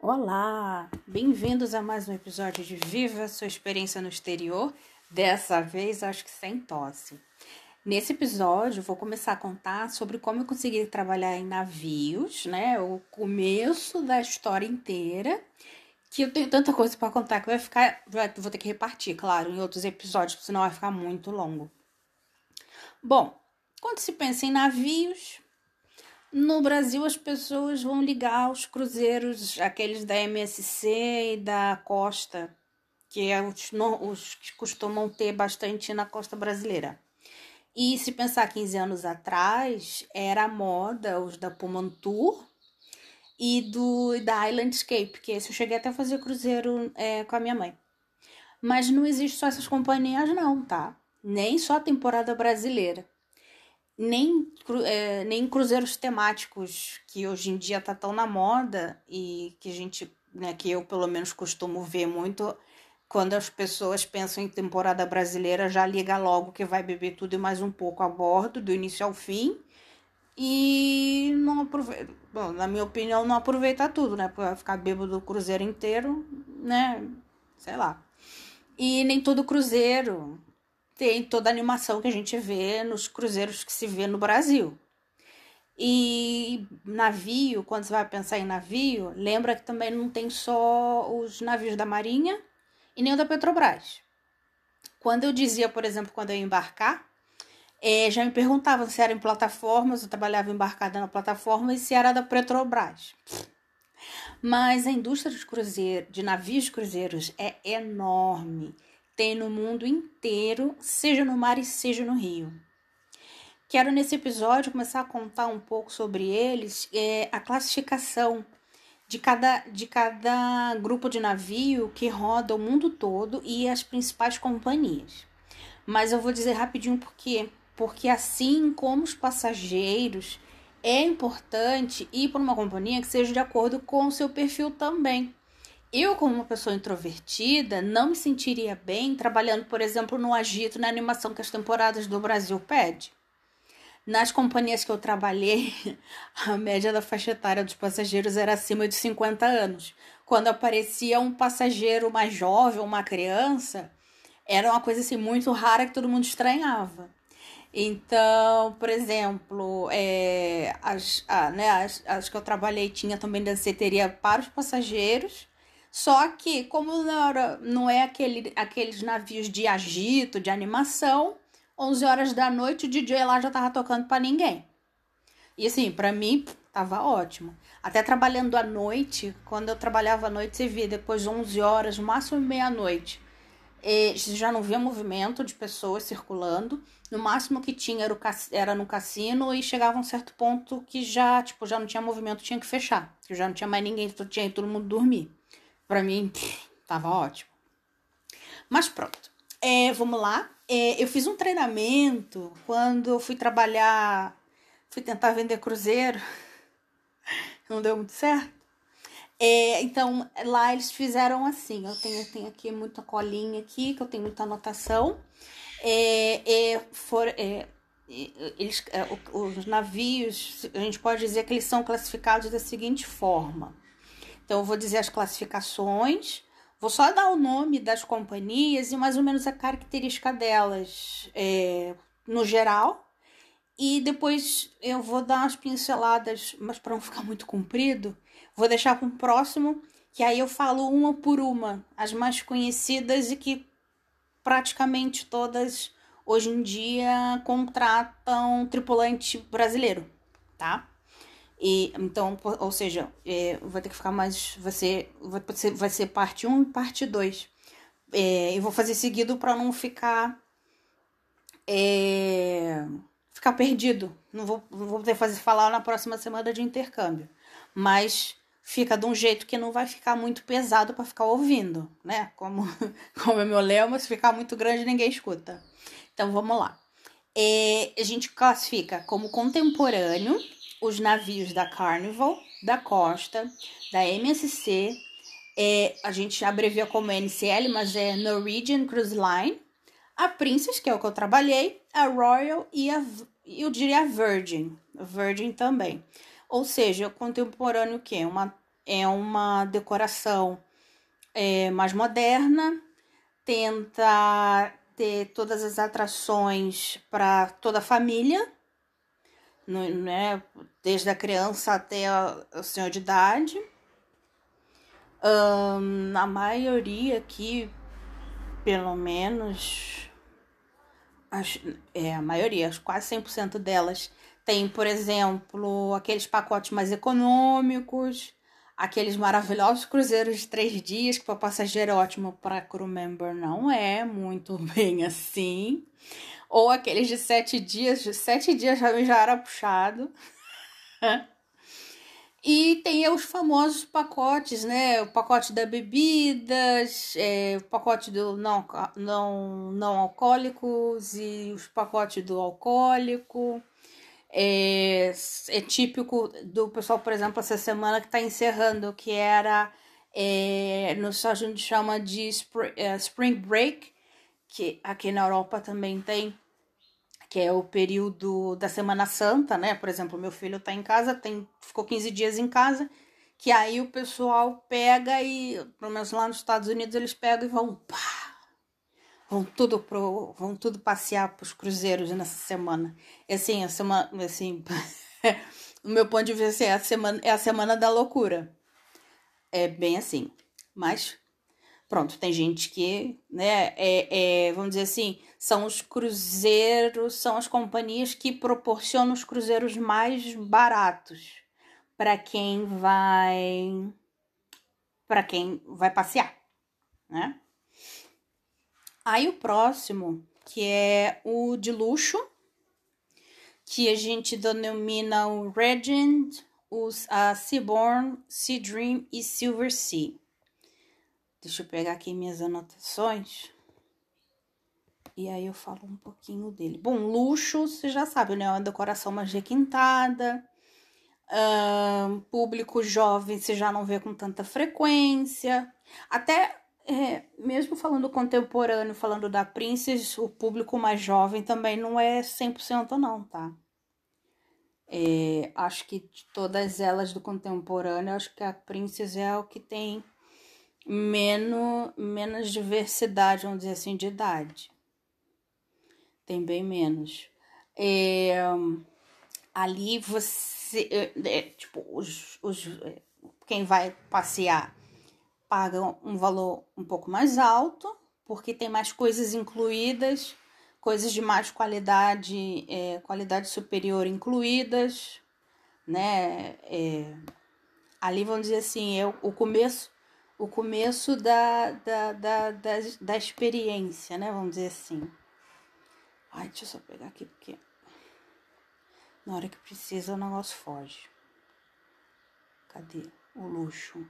Olá, bem-vindos a mais um episódio de Viva Sua Experiência no Exterior. Dessa vez, acho que sem tosse. Nesse episódio, vou começar a contar sobre como eu consegui trabalhar em navios, né? O começo da história inteira. Que eu tenho tanta coisa para contar que vai ficar. Vou ter que repartir, claro, em outros episódios, senão vai ficar muito longo. Bom, quando se pensa em navios, no Brasil as pessoas vão ligar os cruzeiros, aqueles da MSC e da Costa, que é os, os que costumam ter bastante na costa brasileira. E se pensar 15 anos atrás, era moda os da Pumantur e do da Islandscape, que esse eu cheguei até a fazer cruzeiro é, com a minha mãe. Mas não existe só essas companhias não, tá? Nem só a temporada brasileira. Nem, é, nem cruzeiros temáticos, que hoje em dia tá tão na moda e que a gente, né, que eu pelo menos costumo ver muito, quando as pessoas pensam em temporada brasileira, já liga logo que vai beber tudo e mais um pouco a bordo, do início ao fim. E não aproveita. Bom, na minha opinião, não aproveita tudo, né? Porque vai ficar bêbado o cruzeiro inteiro, né? Sei lá. E nem todo cruzeiro tem toda a animação que a gente vê nos cruzeiros que se vê no Brasil. E navio, quando você vai pensar em navio, lembra que também não tem só os navios da Marinha e nem o da Petrobras. Quando eu dizia, por exemplo, quando eu ia embarcar, é, já me perguntavam se era em plataformas, eu trabalhava embarcada na plataforma e se era da Petrobras. Mas a indústria de cruzeiro, de navios cruzeiros é enorme. Tem no mundo inteiro, seja no mar e seja no rio. Quero nesse episódio começar a contar um pouco sobre eles, é, a classificação de cada, de cada grupo de navio que roda o mundo todo e as principais companhias. Mas eu vou dizer rapidinho por quê. Porque assim como os passageiros, é importante ir para uma companhia que seja de acordo com o seu perfil também. Eu, como uma pessoa introvertida, não me sentiria bem trabalhando, por exemplo, no agito, na animação que as temporadas do Brasil pede. Nas companhias que eu trabalhei, a média da faixa etária dos passageiros era acima de 50 anos. Quando aparecia um passageiro mais jovem, uma criança, era uma coisa assim muito rara que todo mundo estranhava. Então, por exemplo, é, as, a, né, as, as que eu trabalhei tinha também danceteria para os passageiros. Só que, como não, é aquele, aqueles navios de agito, de animação, 11 horas da noite, o DJ lá já tava tocando para ninguém. E assim, para mim, tava ótimo. Até trabalhando à noite, quando eu trabalhava à noite, você via depois 11 horas, máximo meia-noite. Já não via movimento de pessoas circulando. No máximo que tinha era, o, era no cassino e chegava a um certo ponto que já, tipo, já não tinha movimento, tinha que fechar. Já não tinha mais ninguém, tinha todo mundo dormir. Para mim, tava ótimo. Mas pronto. É, vamos lá. É, eu fiz um treinamento quando eu fui trabalhar, fui tentar vender cruzeiro, não deu muito certo. É, então, lá eles fizeram assim, eu tenho, eu tenho aqui muita colinha aqui, que eu tenho muita anotação. É, é, for, é, eles, é, os navios, a gente pode dizer que eles são classificados da seguinte forma. Então, eu vou dizer as classificações, Vou só dar o nome das companhias e mais ou menos a característica delas é, no geral. E depois eu vou dar umas pinceladas, mas para não ficar muito comprido, vou deixar para o próximo, que aí eu falo uma por uma, as mais conhecidas e que praticamente todas hoje em dia contratam tripulante brasileiro, tá? E, então, ou seja, é, vai ter que ficar mais. Vai ser, vai ser, vai ser parte 1 e parte 2. É, eu vou fazer seguido para não ficar. É, ficar perdido. Não vou, não vou poder fazer falar na próxima semana de intercâmbio. Mas fica de um jeito que não vai ficar muito pesado para ficar ouvindo, né? Como, como é meu lema, se ficar muito grande ninguém escuta. Então vamos lá. É, a gente classifica como contemporâneo os navios da Carnival, da Costa, da MSC, é, a gente abrevia como NCL, mas é Norwegian Cruise Line, a Princess, que é o que eu trabalhei, a Royal e a, eu diria a Virgin. Virgin também. Ou seja, contemporâneo que é uma é uma decoração é, mais moderna, tenta ter todas as atrações para toda a família, né? desde a criança até o senhor de idade. Um, a maioria aqui, pelo menos, as, é, a maioria, quase 100% delas, tem, por exemplo, aqueles pacotes mais econômicos, aqueles maravilhosos cruzeiros de três dias, que para passageiro é ótimo, para crew member não é muito bem assim. Ou aqueles de sete dias, de sete dias já, já era puxado. E tem os famosos pacotes, né? O pacote da bebidas, é, o pacote do não, não, não alcoólicos e os pacotes do alcoólico. É, é típico do pessoal, por exemplo, essa semana que está encerrando, que era é, no Estados Unidos chama de Spring, é, Spring Break, que aqui na Europa também tem, que é o período da Semana Santa, né? Por exemplo, meu filho está em casa, tem, ficou 15 dias em casa, que aí o pessoal pega e, pelo menos lá nos Estados Unidos, eles pegam e vão pá, vão tudo pro, vão tudo passear pros cruzeiros nessa semana. E assim, a semana, assim, no meu ponto de vista, assim, é a semana é a semana da loucura. É bem assim. Mas pronto, tem gente que, né, é, é, vamos dizer assim, são os cruzeiros, são as companhias que proporcionam os cruzeiros mais baratos para quem vai para quem vai passear, né? Aí o próximo, que é o de luxo, que a gente denomina o Regent, os, a Seaborn, Sea Dream e Silver Sea. Deixa eu pegar aqui minhas anotações. E aí eu falo um pouquinho dele. Bom, luxo, você já sabe, né? Uma decoração mais requintada. Público jovem você já não vê com tanta frequência. Até é, mesmo falando contemporâneo, falando da Princess, o público mais jovem também não é 100% não, tá? É, acho que de todas elas do contemporâneo, acho que a Princess é o que tem menos, menos diversidade, vamos dizer assim, de idade. Tem bem menos. É, ali você, é, é tipo, os, os, é, quem vai passear pagam um valor um pouco mais alto, porque tem mais coisas incluídas, coisas de mais qualidade, é, qualidade superior incluídas, né? É, ali vamos dizer assim, é o começo, o começo da, da, da, da, da experiência, né? Vamos dizer assim. Ai, deixa eu só pegar aqui, porque na hora que precisa o negócio foge. Cadê o luxo?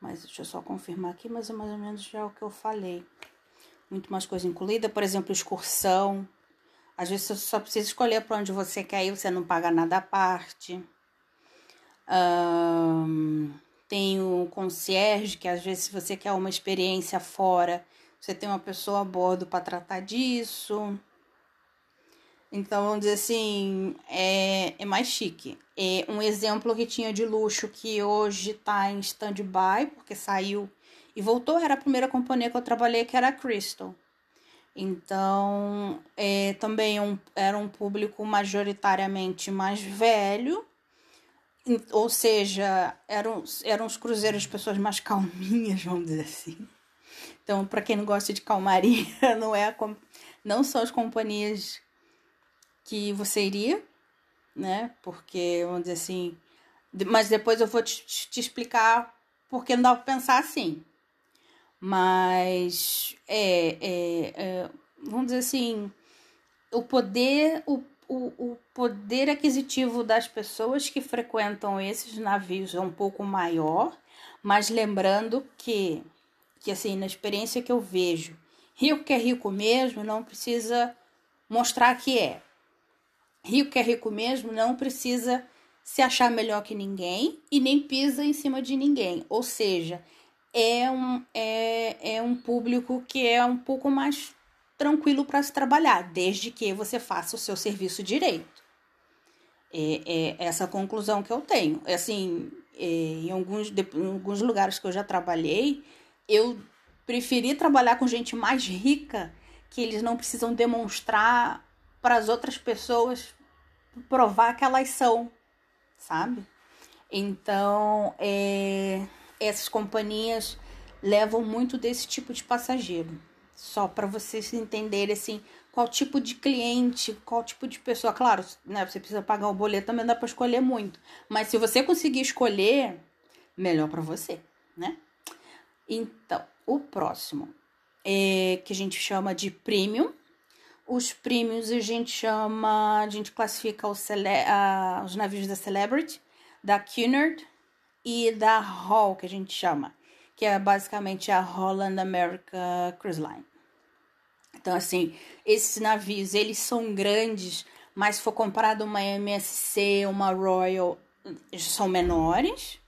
Mas deixa eu só confirmar aqui, mas é mais ou menos já o que eu falei. Muito mais coisa incluída, por exemplo, excursão. Às vezes você só precisa escolher para onde você quer ir, você não paga nada à parte. Um, tem o concierge, que às vezes se você quer uma experiência fora, você tem uma pessoa a bordo para tratar disso. Então, vamos dizer assim, é, é mais chique. É um exemplo que tinha de luxo que hoje tá em stand-by, porque saiu e voltou, era a primeira companhia que eu trabalhei, que era a Crystal. Então, é, também um, era um público majoritariamente mais velho, ou seja, eram, eram os cruzeiros pessoas mais calminhas, vamos dizer assim. Então, para quem não gosta de calmaria, não é a, não são as companhias que você iria, né? Porque, vamos dizer assim. Mas depois eu vou te, te explicar porque não dá para pensar assim. Mas, é, é, é, vamos dizer assim, o poder, o, o, o poder aquisitivo das pessoas que frequentam esses navios é um pouco maior, mas lembrando que, que assim, na experiência que eu vejo, rico que é rico mesmo não precisa mostrar que é. Rico que é rico mesmo não precisa se achar melhor que ninguém e nem pisa em cima de ninguém. Ou seja, é um, é, é um público que é um pouco mais tranquilo para se trabalhar, desde que você faça o seu serviço direito. É, é essa conclusão que eu tenho. É assim, é, em, alguns, em alguns lugares que eu já trabalhei, eu preferi trabalhar com gente mais rica, que eles não precisam demonstrar para as outras pessoas provar que elas são, sabe? Então, é, essas companhias levam muito desse tipo de passageiro. Só para vocês entenderem assim, qual tipo de cliente, qual tipo de pessoa. Claro, né, você precisa pagar o boleto, também dá para escolher muito. Mas se você conseguir escolher, melhor para você, né? Então, o próximo é que a gente chama de premium. Os premiums a gente chama, a gente classifica os, cele, os navios da Celebrity, da Cunard e da Hall, que a gente chama que é basicamente a Holland America Cruise Line. Então, assim, esses navios, eles são grandes, mas se for comparado uma MSC, uma Royal, são menores.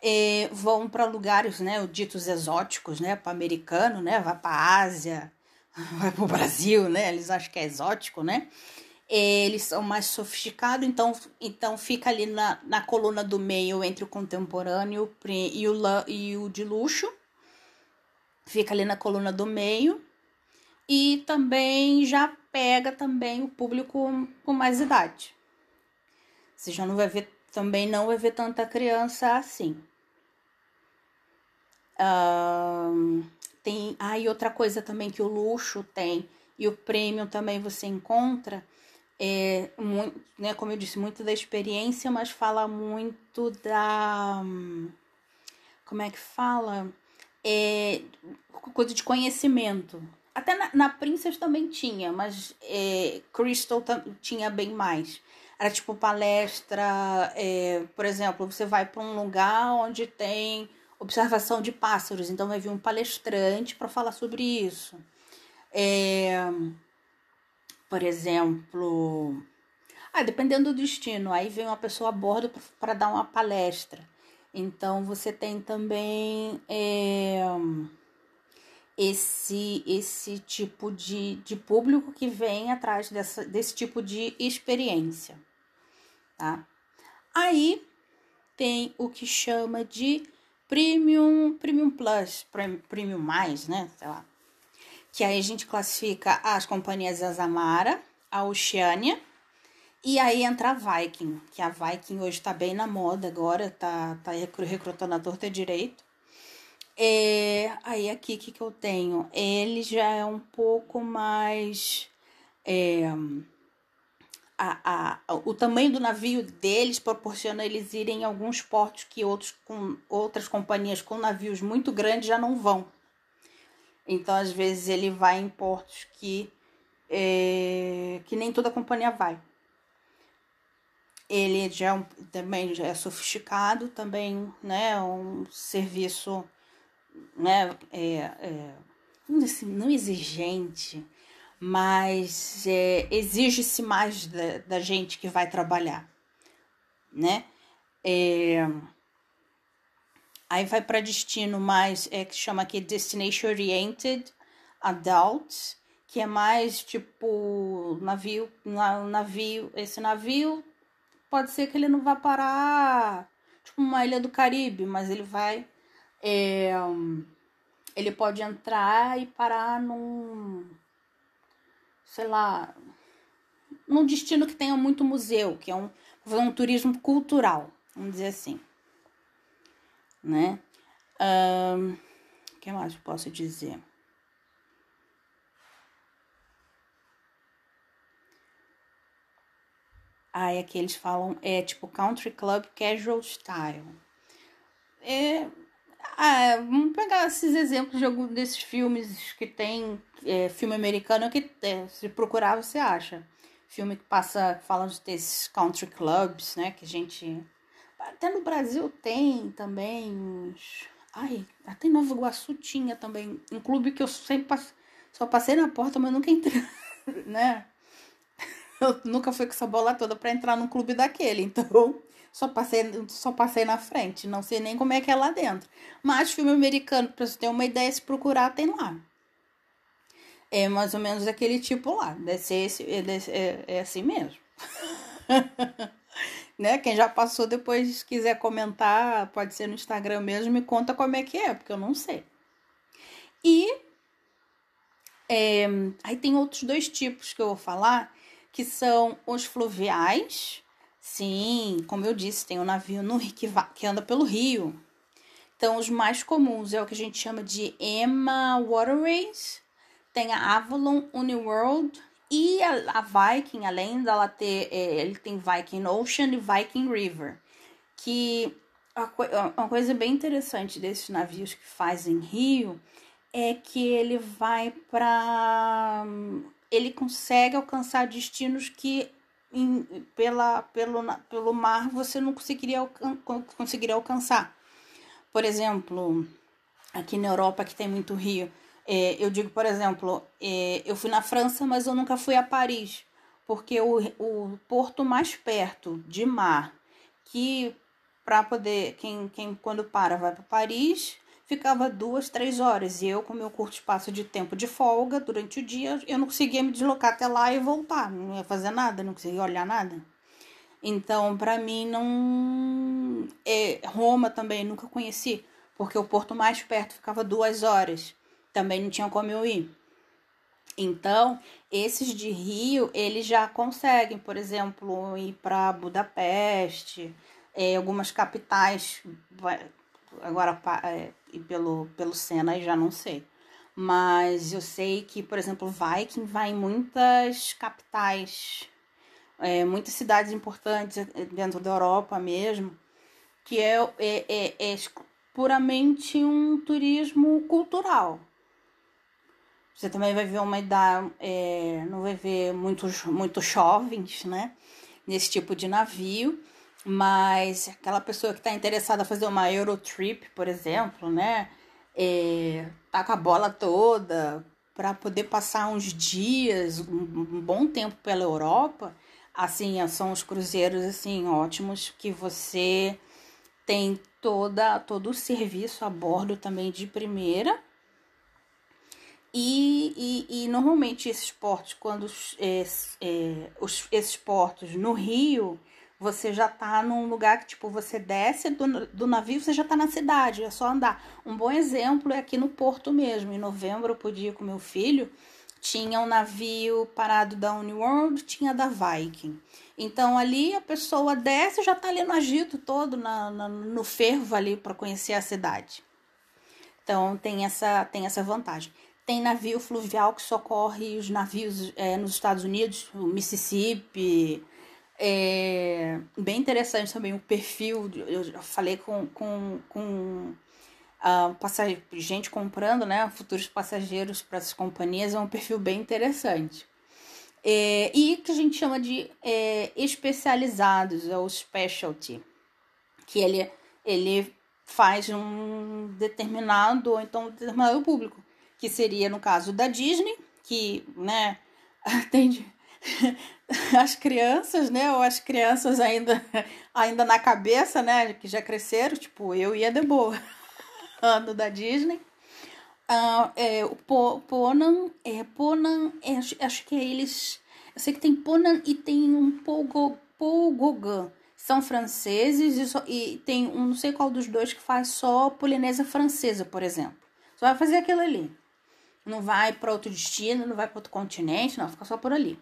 E vão para lugares, né, ditos exóticos, né, para americano, né, vai para Ásia, vai para o Brasil, né, eles acham que é exótico, né eles são mais sofisticados, então, então fica ali na, na coluna do meio entre o contemporâneo e o, e o de luxo. Fica ali na coluna do meio. E também já pega também o público com mais idade. Você já não vai ver, também não vai ver tanta criança assim. Um, tem, ah, e outra coisa também que o luxo tem e o prêmio também você encontra é muito, né, como eu disse, muito da experiência, mas fala muito da como é que fala? É, coisa de conhecimento. Até na, na Princess também tinha, mas é, Crystal tinha bem mais. Era tipo palestra, é, por exemplo, você vai para um lugar onde tem observação de pássaros, então vai vir um palestrante para falar sobre isso. É, por exemplo, ah, dependendo do destino, aí vem uma pessoa a bordo para dar uma palestra. Então você tem também é, esse esse tipo de, de público que vem atrás dessa, desse tipo de experiência, tá? Aí tem o que chama de premium, premium plus, premium mais, né? Sei lá que aí a gente classifica as companhias Azamara, a Oceania, e aí entra a Viking, que a Viking hoje está bem na moda agora, tá, tá recrutando a torta direito. É, aí aqui, o que, que eu tenho? Ele já é um pouco mais... É, a, a, o tamanho do navio deles proporciona eles irem em alguns portos que outros com outras companhias com navios muito grandes já não vão. Então, às vezes, ele vai em portos que, é, que nem toda companhia vai. Ele já é um, também já é sofisticado, também, né? Um serviço, né? É, é, assim, não exigente, mas é, exige-se mais da, da gente que vai trabalhar, né? É, Aí vai para destino mais, é que chama aqui Destination Oriented Adults, que é mais tipo navio, navio, esse navio pode ser que ele não vá parar tipo uma ilha do Caribe, mas ele vai é, ele pode entrar e parar num sei lá, num destino que tenha muito museu, que é um, um turismo cultural, vamos dizer assim né? O um, que mais eu posso dizer? Aí aqui eles falam, é tipo Country Club Casual Style. É, ah, vamos pegar esses exemplos de algum desses filmes que tem, é, filme americano que é, se procurar você acha. Filme que passa falando desses country clubs, né, que a gente até no Brasil tem também uns. Ai, até em Nova Iguaçu tinha também um clube que eu sempre passe... só passei na porta, mas nunca entrei, né? Eu nunca fui com essa bola toda para entrar num clube daquele, então só passei, só passei na frente, não sei nem como é que é lá dentro. Mas filme americano, para você ter uma ideia, se procurar, tem lá. É mais ou menos aquele tipo lá. Deve ser esse, é, é, é assim mesmo. né? Quem já passou depois quiser comentar, pode ser no Instagram mesmo, me conta como é que é, porque eu não sei. E é, aí tem outros dois tipos que eu vou falar, que são os fluviais. Sim, como eu disse, tem um navio no que, que anda pelo rio. Então, os mais comuns é o que a gente chama de Emma Waterways, tem a Avalon Uniworld e a, a Viking, além dela ter, é, ele tem Viking Ocean e Viking River, que uma coisa bem interessante desses navios que fazem rio é que ele vai para ele consegue alcançar destinos que em, pela, pelo, pelo mar você não conseguiria, conseguiria alcançar. Por exemplo, aqui na Europa que tem muito rio, é, eu digo, por exemplo, é, eu fui na França, mas eu nunca fui a Paris, porque o, o porto mais perto de mar que para poder quem, quem quando para vai para Paris ficava duas três horas. E eu com meu curto espaço de tempo de folga durante o dia eu não conseguia me deslocar até lá e voltar. Não ia fazer nada não conseguia olhar nada. Então para mim não é, Roma também nunca conheci porque o porto mais perto ficava duas horas também não tinha como eu ir. Então, esses de Rio, eles já conseguem, por exemplo, ir para Budapeste, é, algumas capitais, agora é, ir pelo, pelo Sena, já não sei. Mas eu sei que, por exemplo, Viking vai em muitas capitais, é, muitas cidades importantes é, dentro da Europa mesmo, que é, é, é, é puramente um turismo cultural. Você também vai ver uma idade, é, não vai ver muitos, muitos jovens, né? Nesse tipo de navio, mas aquela pessoa que está interessada em fazer uma Eurotrip, por exemplo, né? É, tá com a bola toda para poder passar uns dias, um bom tempo pela Europa, assim, são os cruzeiros assim ótimos que você tem toda todo o serviço a bordo também de primeira e, e, e, normalmente esses portos, quando é, é, os, esses portos no Rio, você já tá num lugar que, tipo, você desce do, do navio, você já tá na cidade, é só andar. Um bom exemplo é aqui no Porto mesmo. Em novembro eu podia ir com meu filho, tinha um navio parado da Uniworld, tinha da Viking. Então ali a pessoa desce já tá ali no agito todo, na, na no fervo ali para conhecer a cidade. Então tem essa, tem essa vantagem. Tem navio fluvial que socorre os navios é, nos Estados Unidos, o Mississippi. É bem interessante também o perfil. Eu falei com, com, com uh, passag... gente comprando, né? Futuros passageiros para as companhias. É um perfil bem interessante. É, e que a gente chama de é, especializados, ou specialty, que ele, ele faz um determinado, ou então um determinado público que seria no caso da Disney, que, né, atende as crianças, né, ou as crianças ainda, ainda na cabeça, né, que já cresceram, tipo eu e a Deboa, ano da Disney. Uh, é, o po, Ponan, é, Ponan, é, acho que é eles, eu sei que tem Ponan e tem um Pogo, Pogogan, são franceses e, só, e tem um, não sei qual dos dois que faz só polinésia francesa, por exemplo. Só vai fazer aquilo ali não vai para outro destino, não vai para outro continente, não, fica só por ali.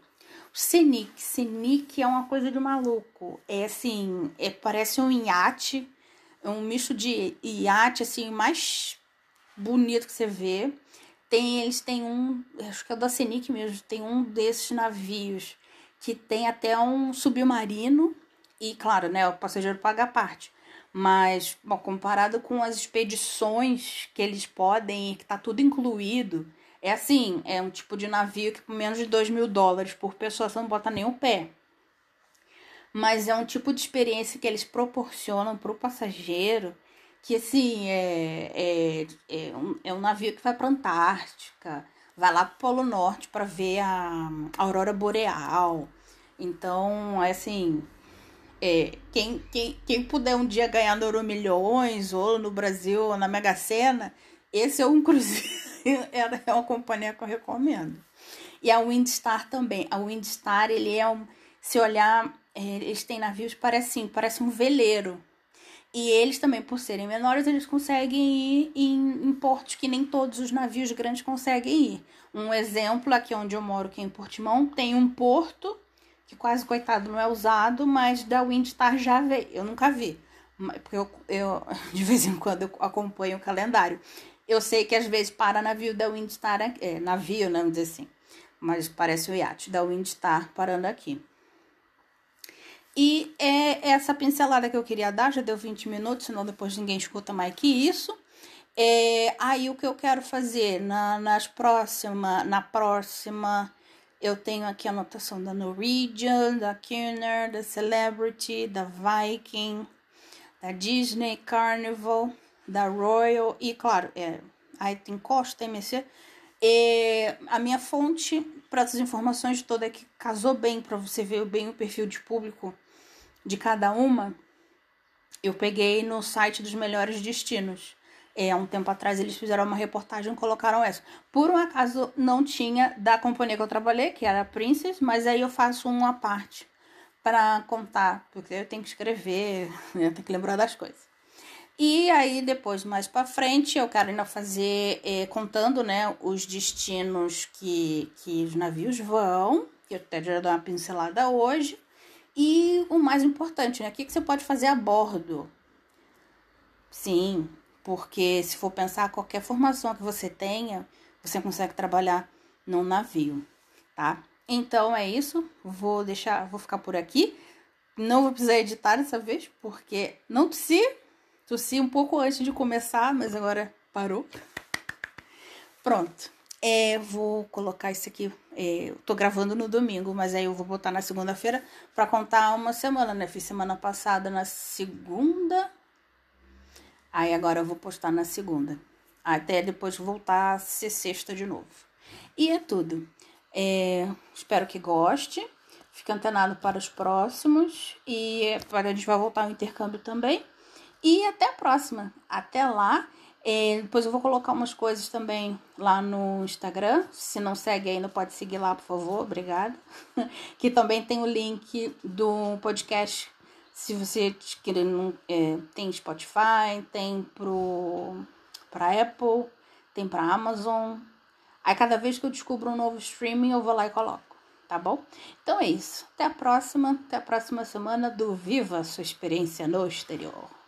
O Senic, Senic é uma coisa de maluco. É assim, é, parece um iate, é um misto de iate, assim, mais bonito que você vê. Tem, eles têm um, acho que é da Senic mesmo, tem um desses navios que tem até um submarino e, claro, né, o passageiro paga a parte. Mas, bom, comparado com as expedições que eles podem, que tá tudo incluído, é assim, é um tipo de navio que por menos de 2 mil dólares por pessoa você não bota nem o pé. Mas é um tipo de experiência que eles proporcionam para o passageiro que assim é, é, é, um, é um navio que vai para Antártica, vai lá para o Polo Norte para ver a, a aurora boreal. Então, é assim, é, quem, quem, quem puder um dia ganhar no Euro Milhões ou no Brasil ou na Mega Sena, esse é um cruzeiro, é uma companhia que eu recomendo. E a Windstar também. A Windstar, ele é um. Se olhar, é, eles têm navios, parece assim, parece um veleiro. E eles também, por serem menores, eles conseguem ir em, em portos que nem todos os navios grandes conseguem ir. Um exemplo, aqui onde eu moro, que é em Portimão, tem um porto que quase, coitado, não é usado, mas da Windstar já veio. Eu nunca vi, porque eu, eu de vez em quando eu acompanho o calendário. Eu sei que às vezes para navio da Windstar, é, navio, não dizer assim, mas parece o iate da Windstar parando aqui. E é essa pincelada que eu queria dar, já deu 20 minutos, senão depois ninguém escuta mais que isso. É, aí o que eu quero fazer na, nas próxima, na próxima, eu tenho aqui a anotação da Norwegian, da Kuhner, da Celebrity, da Viking, da Disney Carnival, da Royal e claro, é, aí tem Costa, MSC. É, a minha fonte para essas informações toda é que casou bem para você ver bem o perfil de público de cada uma, eu peguei no site dos melhores destinos. É, há um tempo atrás eles fizeram uma reportagem e colocaram essa. Por um acaso não tinha da companhia que eu trabalhei, que era a Princess, mas aí eu faço uma parte para contar, porque eu tenho que escrever, eu tenho que lembrar das coisas. E aí depois mais para frente eu quero ainda fazer é, contando, né, os destinos que que os navios vão, que eu até já dou uma pincelada hoje. E o mais importante, né? O que, que você pode fazer a bordo? Sim, porque se for pensar qualquer formação que você tenha, você consegue trabalhar num navio, tá? Então é isso. Vou deixar, vou ficar por aqui. Não vou precisar editar dessa vez, porque não tossi. Tossi um pouco antes de começar, mas agora parou. Pronto. É, vou colocar isso aqui. É, tô gravando no domingo, mas aí eu vou botar na segunda-feira para contar uma semana, né? Fiz semana passada na segunda. Aí agora eu vou postar na segunda. Até depois voltar a ser sexta de novo. E é tudo. É, espero que goste. Fique antenado para os próximos. E a gente vai voltar ao intercâmbio também. E até a próxima. Até lá. É, depois eu vou colocar umas coisas também lá no Instagram. Se não segue ainda, pode seguir lá, por favor. Obrigada. que também tem o link do podcast. Se você querer, é, tem Spotify, tem pro para Apple, tem para Amazon. Aí cada vez que eu descubro um novo streaming, eu vou lá e coloco, tá bom? Então é isso. Até a próxima, até a próxima semana do Viva Sua Experiência no Exterior.